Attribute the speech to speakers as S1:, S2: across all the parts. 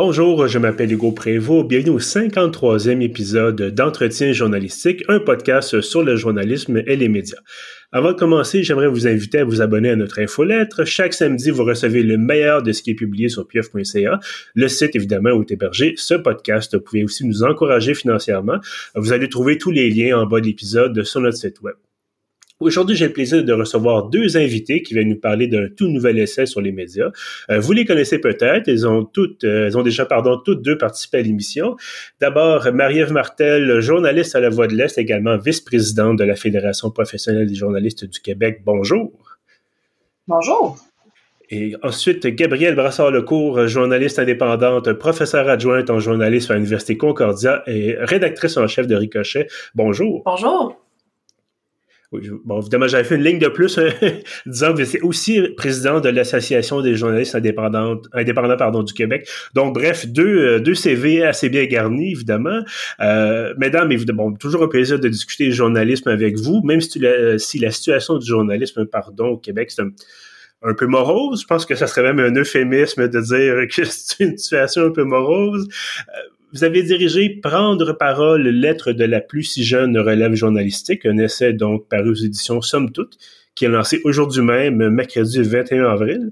S1: Bonjour, je m'appelle Hugo Prévost. Bienvenue au 53e épisode d'Entretien journalistique, un podcast sur le journalisme et les médias. Avant de commencer, j'aimerais vous inviter à vous abonner à notre infolettre. Chaque samedi, vous recevez le meilleur de ce qui est publié sur pieuf.ca, le site évidemment où est hébergé ce podcast. Vous pouvez aussi nous encourager financièrement. Vous allez trouver tous les liens en bas de l'épisode sur notre site web. Aujourd'hui, j'ai le plaisir de recevoir deux invités qui viennent nous parler d'un tout nouvel essai sur les médias. Euh, vous les connaissez peut-être, elles ont toutes, euh, elles ont déjà, pardon, toutes deux participé à l'émission. D'abord, Marie-Ève Martel, journaliste à La Voix de l'Est, également vice-présidente de la Fédération professionnelle des journalistes du Québec. Bonjour.
S2: Bonjour.
S1: Et ensuite, Gabrielle Brassard-Lecourt, journaliste indépendante, professeure adjointe en journalisme à l'Université Concordia et rédactrice en chef de Ricochet. Bonjour.
S2: Bonjour.
S1: Bon, évidemment, j'avais fait une ligne de plus hein, disant que c'est aussi président de l'Association des journalistes indépendants, indépendants pardon, du Québec. Donc, bref, deux, euh, deux CV assez bien garnis, évidemment. Euh, mesdames, évidemment, toujours un plaisir de discuter du journalisme avec vous, même si, la, si la situation du journalisme pardon, au Québec, c'est un, peu morose. Je pense que ça serait même un euphémisme de dire que c'est une situation un peu morose. Euh, vous avez dirigé Prendre parole, lettre de la plus si jeune relève journalistique, un essai donc paru aux éditions Somme Toute, qui est lancé aujourd'hui même, mercredi 21 avril.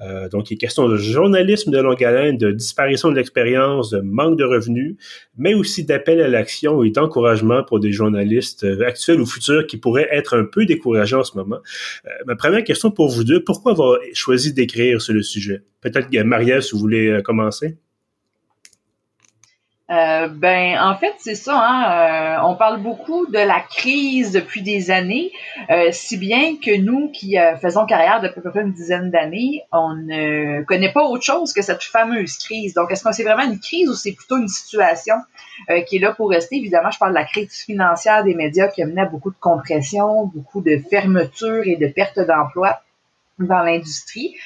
S1: Euh, donc, il est question de journalisme de longue haleine, de disparition de l'expérience, de manque de revenus, mais aussi d'appel à l'action et d'encouragement pour des journalistes euh, actuels ou futurs qui pourraient être un peu découragés en ce moment. Euh, ma première question pour vous deux, pourquoi avoir choisi d'écrire sur le sujet? Peut-être, Marielle, si vous voulez commencer.
S2: Euh, ben, en fait, c'est ça. Hein, euh, on parle beaucoup de la crise depuis des années, euh, si bien que nous qui faisons carrière depuis peu près une dizaine d'années, on ne connaît pas autre chose que cette fameuse crise. Donc, est-ce que c'est vraiment une crise ou c'est plutôt une situation qui est là pour rester? Évidemment, je parle de la crise financière des médias qui a mené à beaucoup de compression, beaucoup de fermeture et de perte d'emploi dans l'industrie.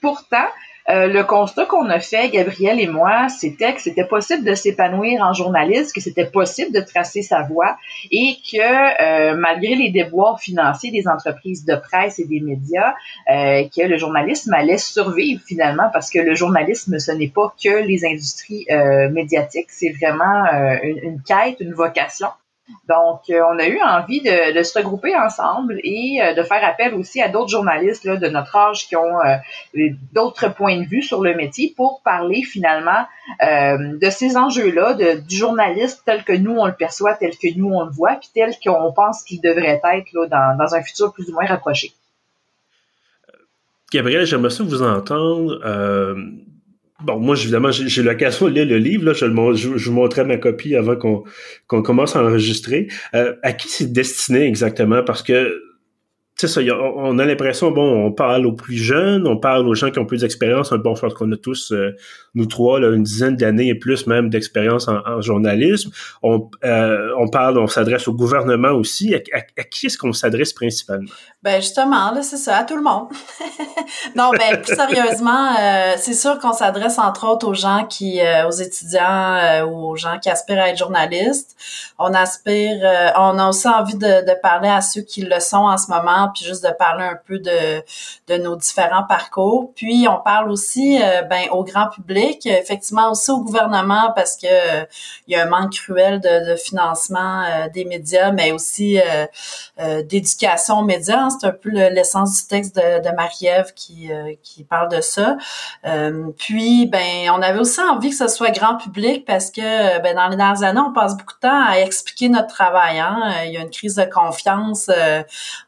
S2: pourtant, euh, le constat qu'on a fait, Gabriel et moi, c'était que c'était possible de s'épanouir en journaliste, que c'était possible de tracer sa voie et que euh, malgré les déboires financiers des entreprises de presse et des médias, euh, que le journalisme allait survivre finalement parce que le journalisme, ce n'est pas que les industries médiatiques, c'est vraiment une, une, quête, une vocation. Donc, euh, on a eu envie de, se regrouper ensemble et euh, de faire appel aussi à d'autres journalistes de notre âge qui ont euh, d'autres points de vue sur le métier pour parler finalement de ces enjeux-là, du journaliste tel que nous on le perçoit, tel que nous on le voit, puis tel qu'on pense qu'il devrait être dans un futur plus ou moins rapproché.
S1: Gabriel, j'aimerais ça vous entendre Bon, moi, évidemment, j'ai l'occasion de lire le livre. Là, je, le, je, vous montrais ma copie avant qu'on commence à enregistrer. Euh, à qui c'est destiné exactement? Parce que c'est ça, on a l'impression, bon, on parle aux plus jeunes, on parle aux gens qui ont plus d'expérience. Bon, je pense qu'on a tous, euh, nous trois, là, une dizaine d'années et plus même d'expérience en, journalisme. On, euh, on parle, on s'adresse au gouvernement aussi. À, qui est-ce qu'on s'adresse principalement?
S3: Ben justement, là, c'est ça, à tout le monde. non, ben plus sérieusement, euh, c'est sûr qu'on s'adresse entre autres aux gens qui, aux étudiants ou aux gens qui aspirent à être journalistes. On aspire, on a aussi envie de, de parler à ceux qui le sont en ce moment puis juste de parler un peu de, de nos différents parcours. Puis on parle aussi euh, ben au grand public, effectivement aussi au gouvernement parce que euh, il y a un manque cruel de, de financement euh, des médias, mais aussi d'éducation aux médias. Hein. C'est un peu l'essence du texte de, de Marie-Ève qui, qui parle de ça. puis ben on avait aussi envie que ce soit grand public parce que ben dans les dernières années, on passe beaucoup de temps à expliquer notre travail. Hein. Il y a une crise de confiance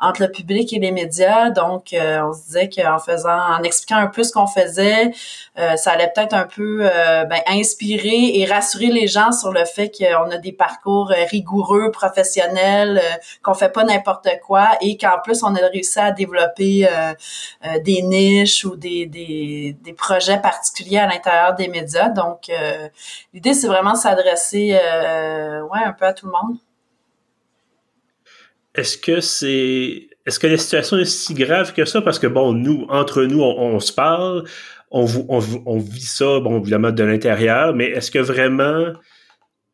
S3: entre le public et les médias. Donc, euh, on se disait qu'en faisant, en expliquant un peu ce qu'on faisait, euh, ça allait peut-être un peu euh, ben, inspirer et rassurer les gens sur le fait qu'on a des parcours rigoureux, professionnels, qu'on fait pas n'importe quoi et qu'en plus on a réussi à développer des niches ou des, des, des, projets particuliers à l'intérieur des médias. Donc, l'idée c'est vraiment de s'adresser, ouais, un peu à tout le monde.
S1: Est-ce que c'est est-ce que la situation est si grave que ça? Parce que, bon, nous, entre nous, on, se parle, on, on, vit ça, bon, évidemment, de l'intérieur, mais est-ce que vraiment,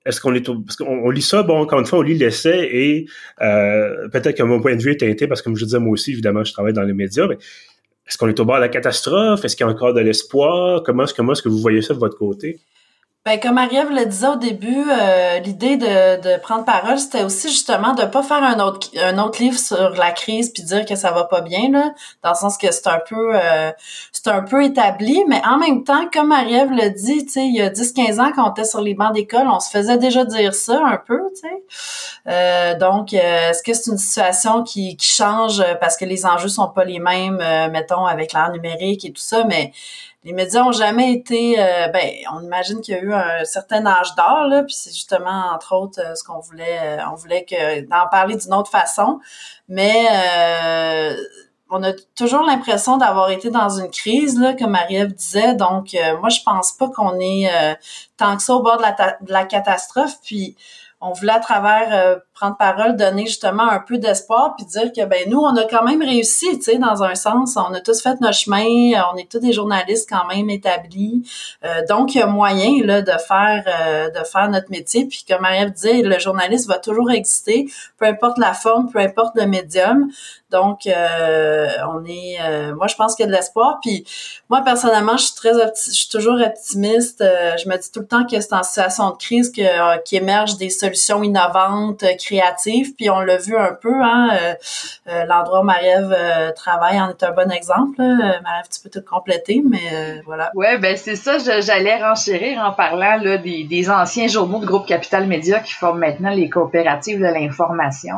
S1: est-ce qu'on est, parce qu'on lit ça, bon, encore une fois, on lit l'essai et euh, peut-être que mon point de vue est teinté parce que, comme je disais, moi aussi, évidemment, je travaille dans les médias, mais est-ce qu'on est au bord de la catastrophe? Est-ce qu'il y a encore de l'espoir? Comment, comment est-ce que vous voyez ça de votre côté?
S3: Ben, comme Marie-Ève le disait au début, euh, l'idée de, de prendre parole, c'était aussi justement de pas faire un autre un autre livre sur la crise puis dire que ça va pas bien là, dans le sens que c'est un peu euh, c'est un peu établi, mais en même temps, comme Marie-Ève le dit, tu sais, il y a 10-15 ans quand on était sur les bancs d'école, on se faisait déjà dire ça un peu, tu sais. Euh, donc, est-ce que c'est une situation qui, qui change parce que les enjeux sont pas les mêmes, mettons avec l'art numérique et tout ça, mais les médias ont jamais été euh, ben on imagine qu'il y a eu un certain âge d'or là puis c'est justement entre autres euh, ce qu'on voulait euh, on voulait que d'en parler d'une autre façon. Mais on a toujours l'impression d'avoir été dans une crise là comme Marie-Ève disait. Donc moi je pense pas qu'on est tant que ça au bord de la, de la catastrophe. Puis on voulait à travers prendre parole donner justement un peu d'espoir puis dire que ben nous on a quand même réussi tu sais dans un sens. On a tous fait notre chemin. On est tous des journalistes quand même établis. Euh, donc il y a moyen là de faire euh, de faire notre métier. Puis comme Marie disait le journaliste va toujours exister peu importe la forme peu importe le médium. Donc on est moi je pense qu'il y a de l'espoir. Puis moi personnellement je suis très je suis toujours optimiste. Je me dis tout le temps que c'est en situation de crise que qui émerge des solutions innovantes, euh, créatives. Puis on l'a vu un peu, hein, euh, euh, l'endroit où Marie-Ève travaille en est un bon exemple. Marie-Ève, tu peux te compléter, mais voilà.
S2: Ouais, ben c'est ça, j'allais renchérir en parlant là, des, des, anciens journaux de groupe Capital Média qui forment maintenant les coopératives de l'information.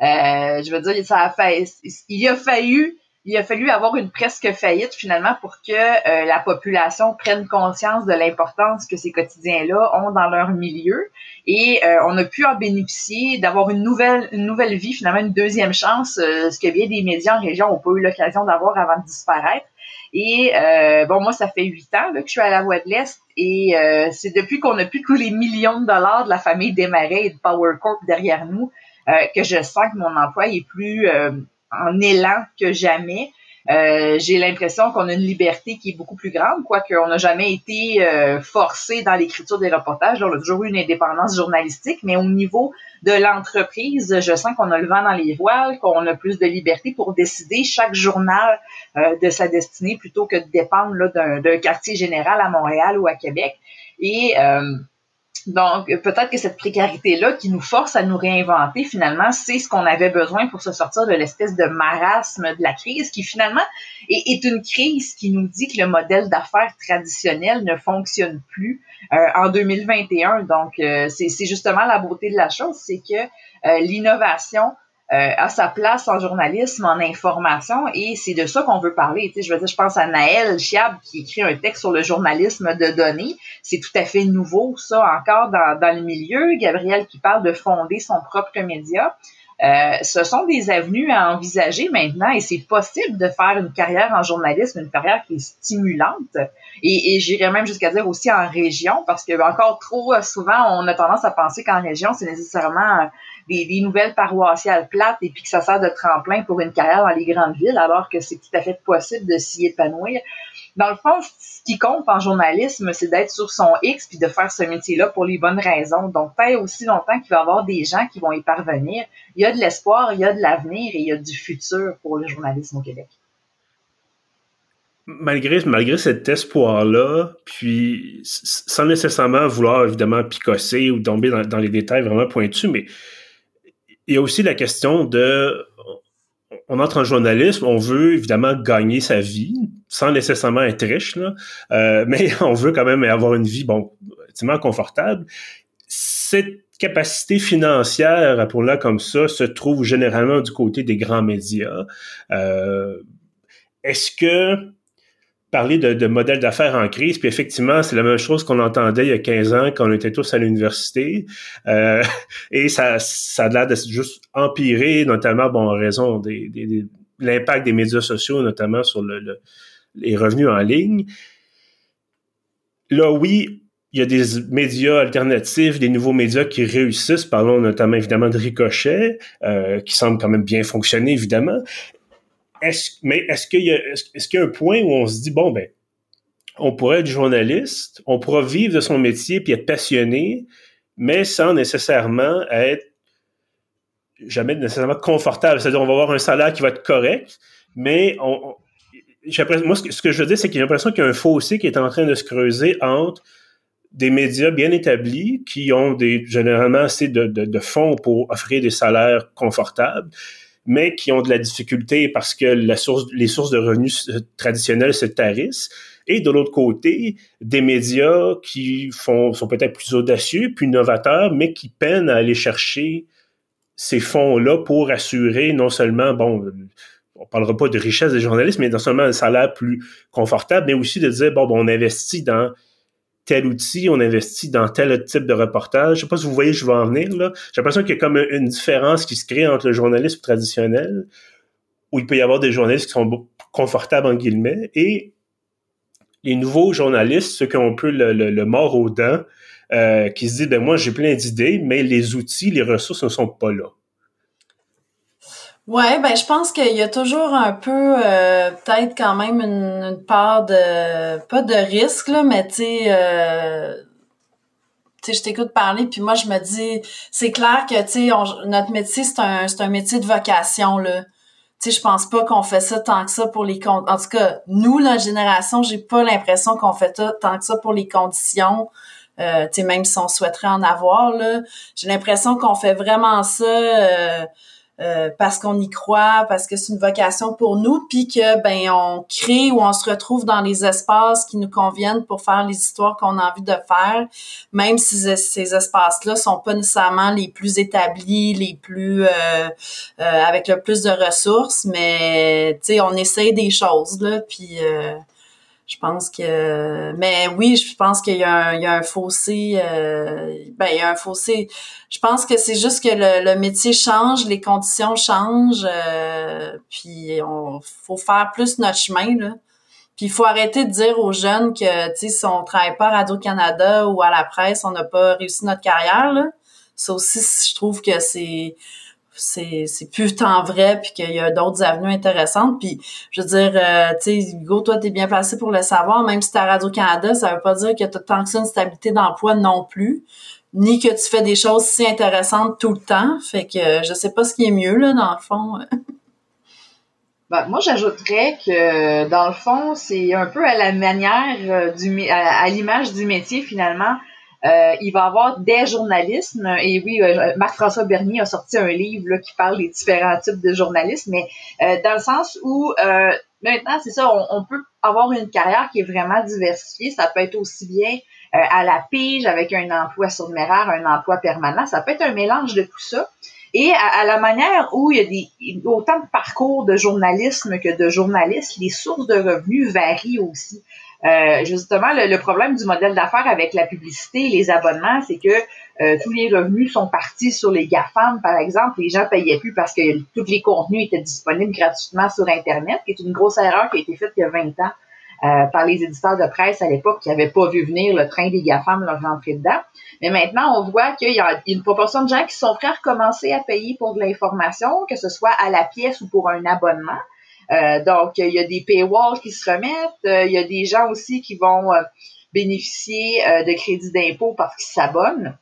S2: je veux dire, ça a fait, il a fallu il a fallu avoir une presque faillite finalement pour que euh, la population prenne conscience de l'importance que ces quotidiens-là ont dans leur milieu. Et euh, on a pu en bénéficier, d'avoir une nouvelle, une nouvelle vie, finalement une deuxième chance, euh, ce que bien des médias en région n'ont pas eu l'occasion d'avoir avant de disparaître. Et bon, moi, ça fait huit ans là, que je suis à la Voie de l'Est et c'est depuis qu'on a pu tous les millions de dollars de la famille Desmarais et de Power Corp derrière nous que je sens que mon emploi est plus en élan que jamais. Euh, j'ai l'impression qu'on a une liberté qui est beaucoup plus grande, quoique on n'a jamais été euh, forcé dans l'écriture des reportages. on a toujours eu une indépendance journalistique, mais au niveau de l'entreprise, je sens qu'on a le vent dans les voiles, qu'on a plus de liberté pour décider chaque journal euh, de sa destinée plutôt que de dépendre d'un quartier général à Montréal ou à Québec. Et donc, peut-être que cette précarité-là qui nous force à nous réinventer, finalement, c'est ce qu'on avait besoin pour se sortir de l'espèce de marasme de la crise, qui finalement est, une crise qui nous dit que le modèle d'affaires traditionnel ne fonctionne plus euh, en 2021. Donc, euh, c'est justement la beauté de la chose, c'est que euh, l'innovation euh, à sa place en journalisme, en information, et c'est de ça qu'on veut parler. Tu sais, je veux dire, je pense à Naël Chiab qui écrit un texte sur le journalisme de données. C'est tout à fait nouveau, ça, encore dans, dans le milieu. Gabriel qui parle de fonder son propre média. Euh, ce sont des avenues à envisager maintenant et c'est possible de faire une carrière en journalisme, une carrière qui est stimulante et, et j'irais même jusqu'à dire aussi en région parce que encore trop souvent on a tendance à penser qu'en région c'est nécessairement des, nouvelles paroissiales plates et puis que ça sert de tremplin pour une carrière dans les grandes villes, alors que c'est tout à fait possible de s'y épanouir. Dans le fond, ce qui compte en journalisme, c'est d'être sur son X puis de faire ce métier-là pour les bonnes raisons. Donc, tant aussi longtemps qu'il va y avoir des gens qui vont y parvenir, il y a de l'espoir, il y a de l'avenir et il y a du futur pour le journalisme au Québec
S1: malgré, malgré cet espoir-là, puis sans nécessairement vouloir évidemment picosser ou tomber dans, dans, les détails vraiment pointus, mais il y a aussi la question de on entre en journalisme, on veut évidemment gagner sa vie sans nécessairement être riche, là, euh, mais on veut quand même avoir une vie bon, relativement confortable. Cette capacité financière pour là comme ça se trouve généralement du côté des grands médias. Euh, Est-ce que parler de, de modèle d'affaires en crise, puis effectivement, c'est la même chose qu'on entendait il y a 15 ans quand on était tous à l'université. Euh, et ça, ça a l'air de juste empirer, notamment bon, en raison des, des, l'impact des médias sociaux, notamment sur le, les revenus en ligne. Là, oui, il y a des médias alternatifs, des nouveaux médias qui réussissent. Parlons notamment évidemment de Ricochet, euh, qui semble quand même bien fonctionner, évidemment mais est-ce qu'il y, a, qu'il y a un point où on se dit, bon, ben, on pourrait être journaliste, on pourra vivre de son métier puis être passionné, mais sans nécessairement être jamais nécessairement confortable. C'est-à-dire, on va avoir un salaire qui va être correct, mais moi, ce que je veux dire, c'est que j'ai l'impression qu'il y a un fossé qui est en train de se creuser entre des médias bien établis qui ont généralement assez de fonds pour offrir des salaires confortables, mais qui ont de la difficulté parce que les sources de revenus traditionnelles se tarissent. Et de l'autre côté, des médias qui sont peut-être plus audacieux, plus novateurs, mais qui peinent à aller chercher ces fonds-là pour assurer non seulement, bon, on parlera pas de richesse des journalistes, mais non seulement un salaire plus confortable, mais aussi de dire, bon on investit dans tel outil, on investit dans tel type de reportage. Je sais pas si vous voyez, je vais en venir là. J'ai l'impression qu'il y a comme une différence qui se crée entre le journalisme traditionnel, où il peut y avoir des journalistes qui sont confortables en guillemets, et les nouveaux journalistes, ceux qui ont un peu le, mort aux dents, euh, qui se disent ben moi j'ai plein d'idées, mais les outils, les ressources ne sont pas là.
S3: Ouais, ben je pense qu'il y a toujours un peu euh, peut-être quand même une, part de pas de risque là, mais tu sais euh, je t'écoute parler puis moi je me dis c'est clair que tu sais notre métier c'est un un métier de vocation là. Tu sais je pense pas qu'on fait ça tant que ça pour les en tout cas nous la génération, j'ai pas l'impression qu'on fait ça tant que ça pour les conditions euh, tu sais même si on souhaiterait en avoir là, j'ai l'impression qu'on fait vraiment ça euh, euh, parce qu'on y croit, parce que c'est une vocation pour nous, puis que ben on crée ou on se retrouve dans les espaces qui nous conviennent pour faire les histoires qu'on a envie de faire, même si ces espaces-là sont pas nécessairement les plus établis, les plus euh, euh, avec le plus de ressources, mais tu sais on essaie des choses là, puis je pense que mais oui je pense qu'il y, a un, il y a un fossé euh, ben il y a un fossé. Je pense que c'est juste que le, le, métier change les conditions changent euh, puis on faut faire plus notre chemin là. Puis il faut arrêter de dire aux jeunes que tu sais si on travaille pas à Radio Canada ou à la presse on n'a pas réussi notre carrière là. Ça aussi je trouve que c'est c'est c'est plus tant vrai puis qu'il y a d'autres avenues intéressantes. Puis je veux dire euh, tu sais Hugo toi t'es bien placé pour le savoir. Même si t'es à Radio Canada ça veut pas dire que t'as tant que ça une stabilité d'emploi non plus ni que tu fais des choses si intéressantes tout le temps. Fait que je sais pas ce qui est mieux là dans le fond.
S2: Ben, moi, j'ajouterais que, dans le fond, c'est un peu à la manière euh, du, à l'image du métier, finalement. Euh, il va avoir des journalismes. Et oui, euh, Marc-François Bernier a sorti un livre là, qui parle des différents types de journalisme, mais euh, dans le sens où maintenant, c'est ça, on, peut avoir une carrière qui est vraiment diversifiée. Ça peut être aussi bien à la pige avec un emploi surnuméraire, un emploi permanent. Ça peut être un mélange de tout ça. Et à, la manière où il y a des, autant de parcours de journalisme que de journalistes, les sources de revenus varient aussi. Euh, justement, le, problème du modèle d'affaires avec la publicité et les abonnements, c'est que euh, tous les revenus sont partis sur les GAFAM, par exemple. Les gens payaient plus parce que tous les contenus étaient disponibles gratuitement sur Internet, qui est une grosse erreur qui a été faite il y a 20 ans euh, par les éditeurs de presse à l'époque qui n'avaient pas vu venir le train des GAFAM leur rentrer dedans. Mais maintenant, on voit qu'il y a une proportion de gens qui sont prêts à recommencer à payer pour de l'information, que ce soit à la pièce ou pour un abonnement. Euh, donc, il y a des paywalls qui se remettent. Euh, il y a des gens aussi qui vont euh, bénéficier de crédits d'impôt parce qu'ils s'abonnent.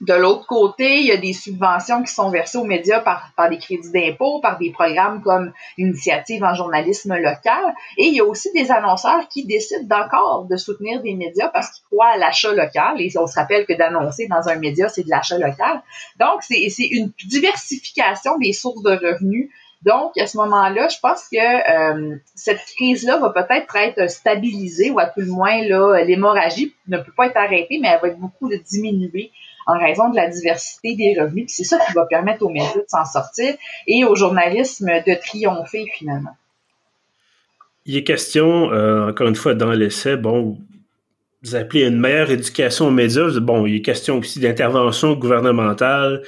S2: De l'autre côté, il y a des subventions qui sont versées aux médias par, par des crédits d'impôt, par des programmes comme l'initiative en journalisme local. Et il y a aussi des annonceurs qui décident encore de soutenir des médias parce qu'ils croient à l'achat local. Et on se rappelle que d'annoncer dans un média, c'est de l'achat local. Donc, c'est une diversification des sources de revenus donc, à ce moment-là, je pense que euh, cette crise-là va peut-être être stabilisée ou à tout le moins, l'hémorragie ne peut pas être arrêtée, mais elle va être beaucoup de diminuer en raison de la diversité des revenus. c'est ça qui va permettre aux médias de s'en sortir et au journalisme de triompher finalement.
S1: Il est question, euh, encore une fois, dans l'essai, bon, vous appelez une meilleure éducation aux médias. Bon, il est question aussi d'intervention gouvernementale,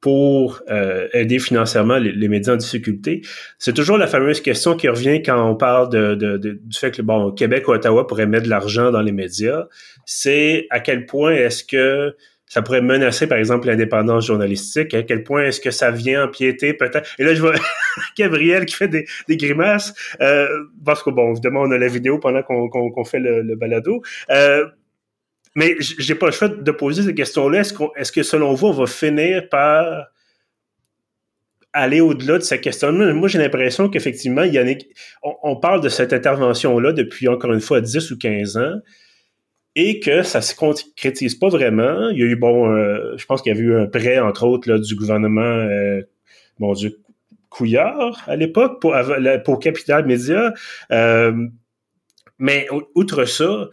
S1: pour euh, aider financièrement les, médias en difficulté. C'est toujours la fameuse question qui revient quand on parle de, de, du fait que bon, Québec ou Ottawa pourraient mettre de l'argent dans les médias. C'est à quel point est-ce que ça pourrait menacer, par exemple, l'indépendance journalistique? À quel point est-ce que ça vient empiéter peut-être... Et là, je vois Gabriel qui fait des, des grimaces, euh, parce que, bon, évidemment, on a la vidéo pendant qu'on qu'on fait le, le balado. Euh, mais j'ai pas le choix de poser cette question-là. Est-ce, que selon vous, on va finir par aller au-delà de cette question. Moi, j'ai l'impression qu'effectivement, il y en a, on, parle de cette intervention-là depuis encore une fois 10 ou 15 ans et que ça se concrétise pas vraiment. Il y a eu, bon, euh, je pense qu'il y avait eu un prêt, entre autres, là, du gouvernement, euh, bon, du Couillard à l'époque pour, pour Capital Média. Euh, mais outre ça,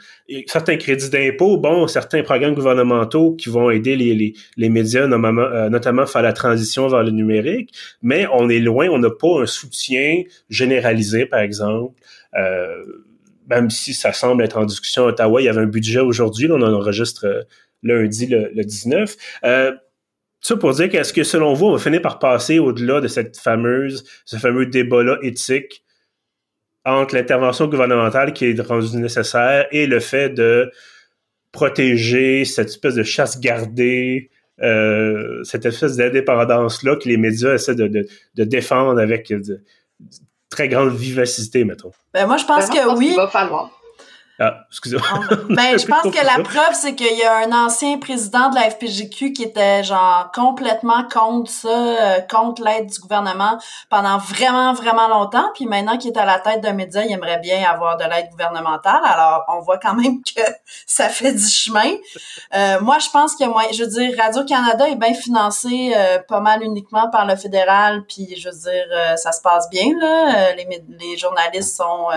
S1: certains crédits d'impôt, bon, certains programmes gouvernementaux qui vont aider les, les, les médias, notamment, euh, notamment faire la transition vers le numérique, mais on est loin, on n'a pas un soutien généralisé, par exemple. Euh, même si ça semble être en discussion à Ottawa, il y avait un budget aujourd'hui, on en enregistre euh, lundi le, le 19. Euh, ça pour dire qu'est-ce que selon vous, on va finir par passer au-delà de cette fameuse, ce fameux débat-là éthique entre l'intervention gouvernementale qui est rendue nécessaire et le fait de protéger cette espèce de chasse gardée, euh, cette espèce d'indépendance-là que les médias essaient de, de, de défendre avec de, très grande vivacité, mettons.
S3: Ben moi, je pense ben, que oui.
S2: va falloir.
S1: Ah, excusez-moi.
S3: ben, je pense que la preuve, c'est qu'il y a un ancien président de la FPGQ qui était genre complètement contre ça, euh, contre l'aide du gouvernement pendant vraiment, vraiment longtemps. Puis maintenant qu'il est à la tête d'un média, il aimerait bien avoir de l'aide gouvernementale. Alors, on voit quand même que ça fait du chemin. Euh, moi, je pense a moins... Je veux dire, Radio-Canada est bien financé euh, pas mal uniquement par le fédéral. Puis, je veux dire, ça se passe bien, là. les, les journalistes sont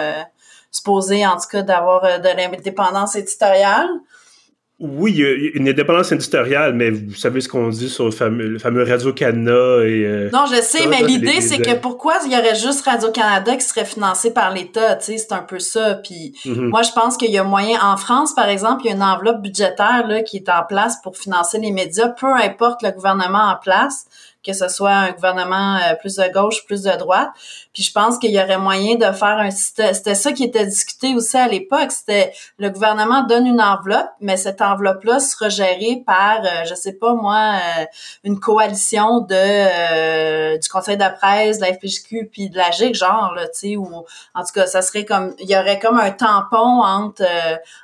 S3: supposé, en tout cas, d'avoir euh, de l'indépendance éditoriale?
S1: Oui, il y a une indépendance éditoriale, mais vous savez ce qu'on dit sur le fameux, fameux Radio-Canada et...
S3: Euh, non, je sais, mais l'idée, c'est que pourquoi il y aurait juste Radio-Canada qui serait financé par l'État, tu sais, c'est un peu ça. Puis mm-hmm. moi, je pense qu'il y a moyen... En France, par exemple, il y a une enveloppe budgétaire là, qui est en place pour financer les médias, peu importe le gouvernement en place que ce soit un gouvernement euh, plus de gauche, plus de droite. Puis je pense qu'il y aurait moyen de faire un c'était ça qui était discuté aussi à l'époque, c'était le gouvernement donne une enveloppe, mais cette enveloppe-là sera gérée par euh, je sais pas moi euh, une coalition de du Conseil de la presse, de la FPJQ puis de la GIC genre là, tu sais ou en tout cas ça serait comme il y aurait comme un tampon entre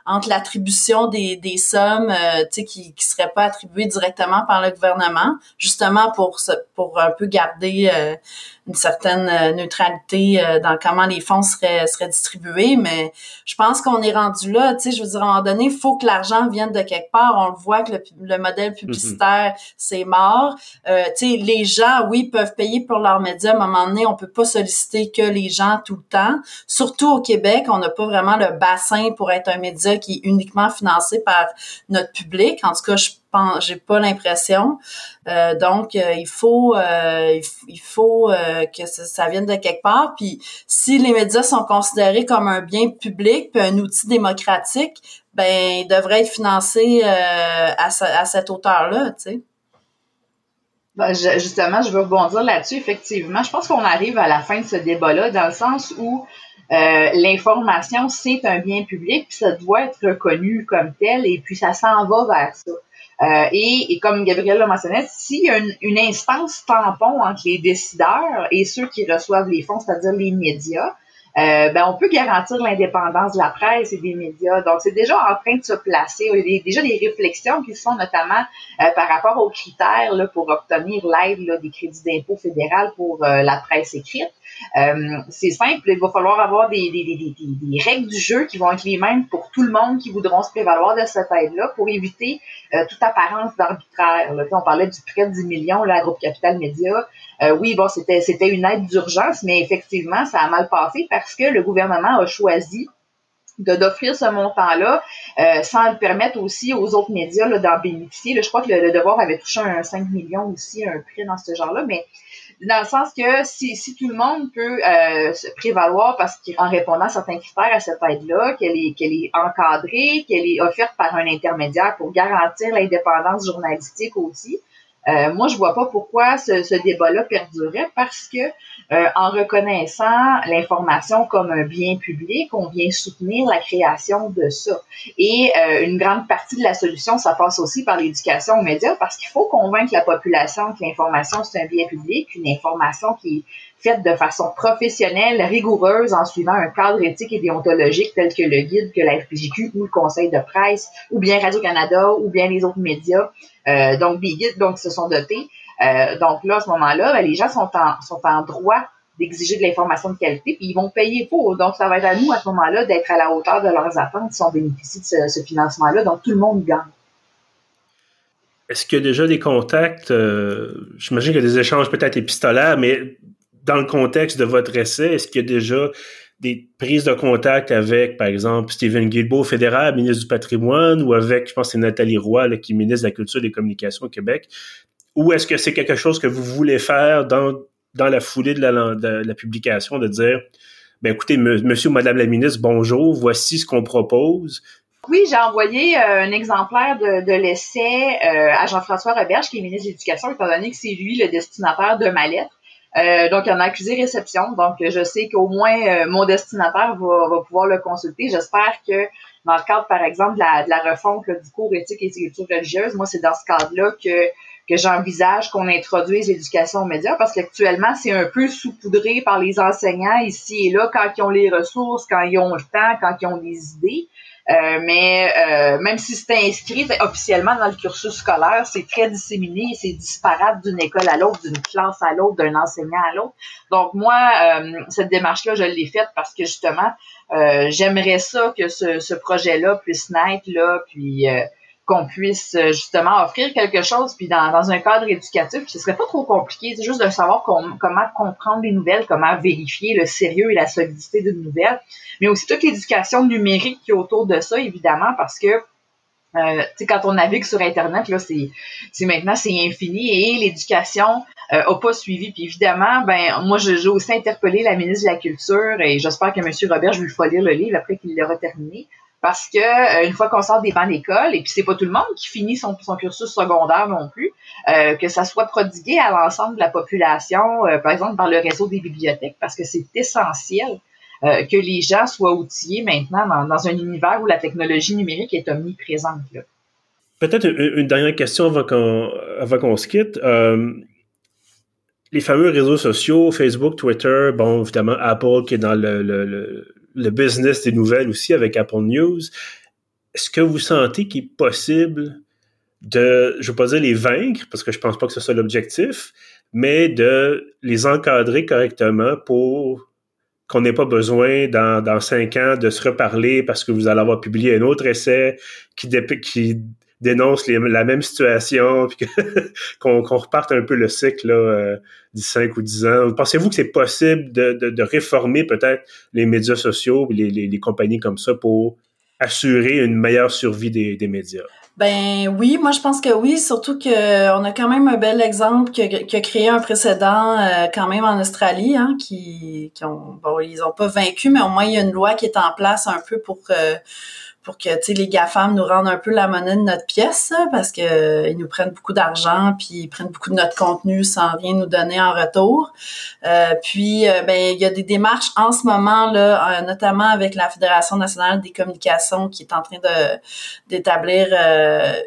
S3: entre l'attribution des, des sommes tu sais qui qui seraient pas attribuées directement par le gouvernement justement pour pour un peu garder euh, une certaine euh, neutralité euh, dans comment les fonds seraient, seraient distribués, mais je pense qu'on est rendu là, tu sais, je veux dire, à un moment donné, il faut que l'argent vienne de quelque part. On le voit que le, modèle mhm. publicitaire, c'est mort. Euh, tu sais, les gens, oui, peuvent payer pour leurs médias, à un moment donné, on peut pas solliciter que les gens tout le temps. Surtout au Québec, on n'a pas vraiment le bassin pour être un média qui est uniquement financé par notre public. En tout cas, je j'ai pas l'impression. Euh, donc, il faut, il, faut que ça, vienne de quelque part. Puis si les médias sont considérés comme un bien public, puis un outil démocratique, ben ils devraient être financés euh, à, cette hauteur-là, tu sais.
S2: Ben, justement, je veux rebondir là-dessus. Effectivement, je pense qu'on arrive à la fin de ce débat-là, dans le sens où euh, l'information, c'est un bien public, puis ça doit être reconnu comme tel, et puis ça s'en va vers ça. Euh, et, comme Gabriel l'a mentionné, s'il y a une, instance tampon entre les décideurs et ceux qui reçoivent les fonds, c'est-à-dire les médias, euh, ben, on peut garantir l'indépendance de la presse et des médias. Donc, c'est déjà en train de se placer. Il y a déjà des réflexions qui se font notamment euh, par rapport aux critères pour obtenir l'aide des crédits d'impôt fédéral pour la presse écrite. Euh, c'est simple, il va falloir avoir des, règles du jeu qui vont être les mêmes pour tout le monde qui voudront se prévaloir de cette aide-là pour éviter euh, toute apparence d'arbitraire. On parlait du prêt de 10 millions, à Groupe Capital Média. Euh, oui, bon, c'était, une aide d'urgence, mais effectivement, ça a mal passé parce que le gouvernement a choisi d'offrir ce montant-là sans le permettre aussi aux autres médias d'en bénéficier. je crois que le, Devoir avait touché un 5 millions aussi, un prêt dans ce genre-là, mais dans le sens que si, si tout le monde peut euh, se prévaloir parce qu'en répondant à certains critères à cette aide-là, qu'elle est, qu'elle est encadrée, qu'elle est offerte par un intermédiaire pour garantir l'indépendance journalistique aussi, euh, moi, je vois pas pourquoi ce, ce débat-là perdurait parce que euh, en reconnaissant l'information comme un bien public, on vient soutenir la création de ça. Et euh, une grande partie de la solution, ça passe aussi par l'éducation aux médias parce qu'il faut convaincre la population que l'information c'est un bien public, une information qui est faite de façon professionnelle, rigoureuse, en suivant un cadre éthique et déontologique tel que le guide que la FPJQ ou le Conseil de presse, ou bien Radio-Canada, ou bien les autres médias, euh, donc guides donc se sont dotés. donc là, à ce moment-là, ben, les gens sont en, sont en droit d'exiger de l'information de qualité, puis ils vont payer pour. Donc, ça va être à nous, à ce moment-là, d'être à la hauteur de leurs attentes si on bénéficie de ce, financement-là. Donc, tout le monde gagne.
S1: Est-ce qu'il y a déjà des contacts, euh, j'imagine qu'il y a des échanges peut-être épistolaires, mais dans le contexte de votre essai, est-ce qu'il y a déjà des prises de contact avec, par exemple, Stephen Guilbeault, fédéral, ministre du patrimoine, ou avec, je pense, c'est Nathalie Roy, qui est ministre de la Culture et des Communications au Québec, ou est-ce que c'est quelque chose que vous voulez faire dans dans la foulée de la, publication de dire ben écoutez, monsieur ou madame la ministre, bonjour, voici ce qu'on propose?
S2: Oui, j'ai envoyé euh, un exemplaire de, l'essai euh, à Jean-François Roberge, qui est ministre de l'Éducation, étant donné que c'est lui le destinataire de ma lettre. Euh, donc, en a accusé réception. Donc, je sais qu'au moins mon destinataire va, pouvoir le consulter. J'espère que dans le cadre, par exemple, de la, de refonte du cours éthique et culture religieuse, moi, c'est dans ce cadre-là que que j'envisage qu'on introduise l'éducation aux médias parce qu'actuellement, c'est un peu saupoudré par les enseignants ici et là quand ils ont les ressources, quand ils ont le temps, quand ils ont des idées. Euh, mais euh, même si c'est inscrit officiellement dans le cursus scolaire, c'est très disséminé, c'est disparate d'une école à l'autre, d'une classe à l'autre, d'un enseignant à l'autre. Donc moi, euh, cette démarche-là, je l'ai faite parce que justement, j'aimerais ça que ce, ce projet-là puisse naître là, puis qu'on puisse euh, justement offrir quelque chose, puis dans, dans un cadre éducatif, ce serait pas trop compliqué, c'est juste de savoir comment comprendre les nouvelles, comment vérifier le sérieux et la solidité d'une nouvelle, mais aussi toute l'éducation numérique qui est autour de ça, évidemment, parce que euh, quand on navigue sur Internet, là, c'est, maintenant c'est infini et l'éducation euh, a pas suivi. Puis évidemment, ben moi, j'ai aussi interpellé la ministre de la Culture et j'espère que M. Robert, je lui faire lire le livre après qu'il l'aura terminé, parce que euh, une fois qu'on sort des bancs d'école, et puis c'est pas tout le monde qui finit son, cursus secondaire non plus, euh, que ça soit prodigué à l'ensemble de la population, euh, par exemple par le réseau des bibliothèques, parce que c'est essentiel que les gens soient outillés maintenant dans, un univers où la technologie numérique est omniprésente.
S1: Peut-être une, dernière question avant qu'on se quitte les fameux réseaux sociaux, Facebook, Twitter, bon, évidemment, Apple qui est dans le business des nouvelles aussi avec Apple News. Est-ce que vous sentez qu'il est possible de, je ne veux pas dire les vaincre, parce que je pense pas que ce soit l'objectif, mais de les encadrer correctement pour qu'on n'ait pas besoin dans, dans cinq ans de se reparler parce que vous allez avoir publié un autre essai qui, qui dénonce la même situation, puis qu'on reparte un peu le cycle là, euh, 5 ou 10 ans. Pensez-vous que c'est possible de, réformer peut-être les médias sociaux, les, les, compagnies comme ça pour assurer une meilleure survie des, des médias?
S3: Ben oui, moi je pense que oui, surtout que on a quand même un bel exemple qui a, créé un précédent euh, quand même en Australie, hein, qui, qui ont bon ils ont pas vaincu, mais au moins il y a une loi qui est en place un peu pour euh, pour que les GAFAM nous rendent un peu la monnaie de notre pièce, parce que euh, ils nous prennent beaucoup d'argent, puis ils prennent beaucoup de notre contenu sans rien nous donner en retour. Euh, puis, euh, ben, il y a des démarches en ce moment, là, notamment avec la Fédération nationale des communications qui est en train de d'établir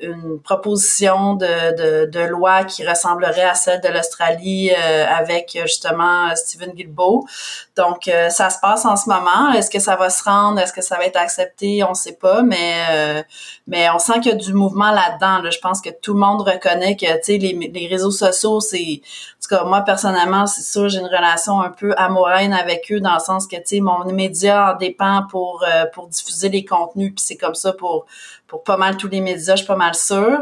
S3: une proposition de, de, de, loi qui ressemblerait à celle de l'Australie avec justement Stephen Guilbeault. Donc, ça se passe en ce moment. Est-ce que ça va se rendre? Est-ce que ça va être accepté? On sait pas mais euh, mais on sent qu'il y a du mouvement là-dedans. Je pense que tout le monde reconnaît que tu sais les, les réseaux sociaux, c'est en tout cas moi personnellement, c'est sûr j'ai une relation un peu amoureuse avec eux dans le sens que tu sais mon média en dépend pour euh, pour diffuser les contenus puis c'est comme ça pour pour pas mal tous les médias, je suis pas mal sûre.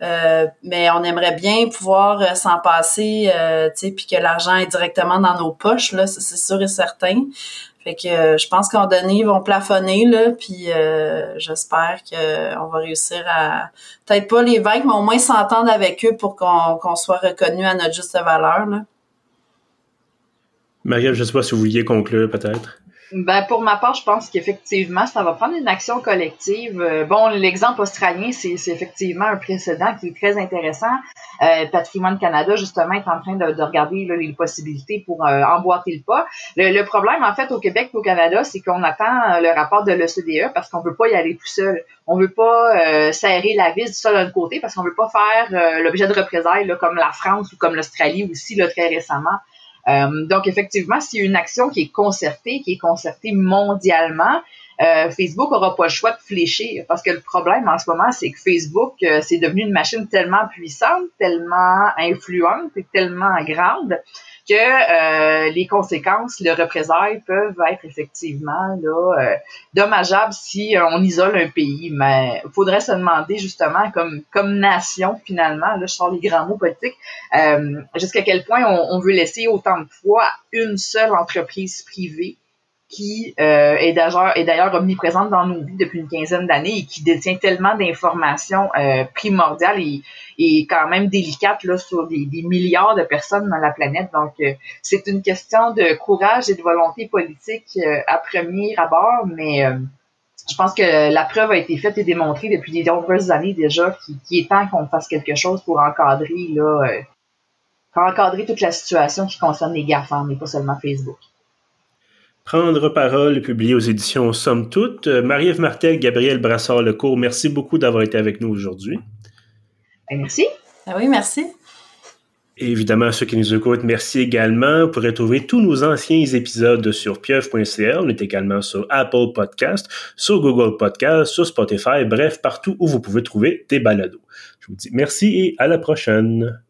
S3: Euh, mais on aimerait bien pouvoir s'en passer, tu sais, puis que l'argent est directement dans nos poches, là, c'est sûr et certain. Fait que euh, je pense qu'en donné, ils vont plafonner, là, puis euh, j'espère qu'on va réussir à peut-être pas les vaincre, mais au moins s'entendre avec eux pour qu'on soit reconnu à notre juste valeur. Là.
S1: Marie, je ne sais pas si vous vouliez conclure peut-être.
S2: Ben, pour ma part, je pense qu'effectivement, ça va prendre une action collective. Euh, bon, l'exemple australien, c'est effectivement un précédent qui est très intéressant. Euh, Patrimoine Canada, justement, est en train de, de regarder les possibilités pour euh, emboîter le pas. Le, problème, en fait, au Québec et au Canada, c'est qu'on attend euh, le rapport de l'OCDE parce qu'on veut pas y aller tout seul. On veut pas serrer la vis du seul d'un côté parce qu'on veut pas faire l'objet de représailles là, comme la France ou comme l'Australie aussi là, très récemment. Euh, donc, effectivement, c'est une action qui est concertée, qui est concertée mondialement. euh, Facebook aura pas le choix de fléchir parce que le problème en ce moment, c'est que Facebook, euh, c'est devenu une machine tellement puissante, tellement influente et tellement grande que euh, les conséquences, le représailles peuvent être effectivement là, euh, dommageables si euh, on isole un pays. Mais il faudrait se demander justement, comme, comme nation finalement, là je sors les grands mots politiques, jusqu'à quel point on, on, veut laisser autant de poids à une seule entreprise privée qui euh, est d'ailleurs omniprésente dans nos vies depuis une quinzaine d'années et qui détient tellement d'informations euh, primordiales et, et quand même délicates là sur des, des milliards de personnes dans la planète. Donc euh, c'est une question de courage et de volonté politique euh, à premier abord, mais euh, je pense que la preuve a été faite et démontrée depuis de nombreuses années déjà qu'il est temps qu'on fasse quelque chose pour encadrer là pour encadrer toute la situation qui concerne les GAFAM mais pas seulement Facebook.
S1: Prendre parole, publié aux éditions Somme Toute. Euh, Marie-Ève Martel, Gabriel Brassard-Lecourt, merci beaucoup d'avoir été avec nous aujourd'hui.
S2: Ben, merci.
S3: Ah oui, merci.
S1: Et évidemment, ceux qui nous écoutent, merci également. Vous pourrez trouver tous nos anciens épisodes sur pieuvre.ca. On est également sur Apple Podcast, sur Google Podcast, sur Spotify, bref, partout où vous pouvez trouver des balados. Je vous dis merci et à la prochaine.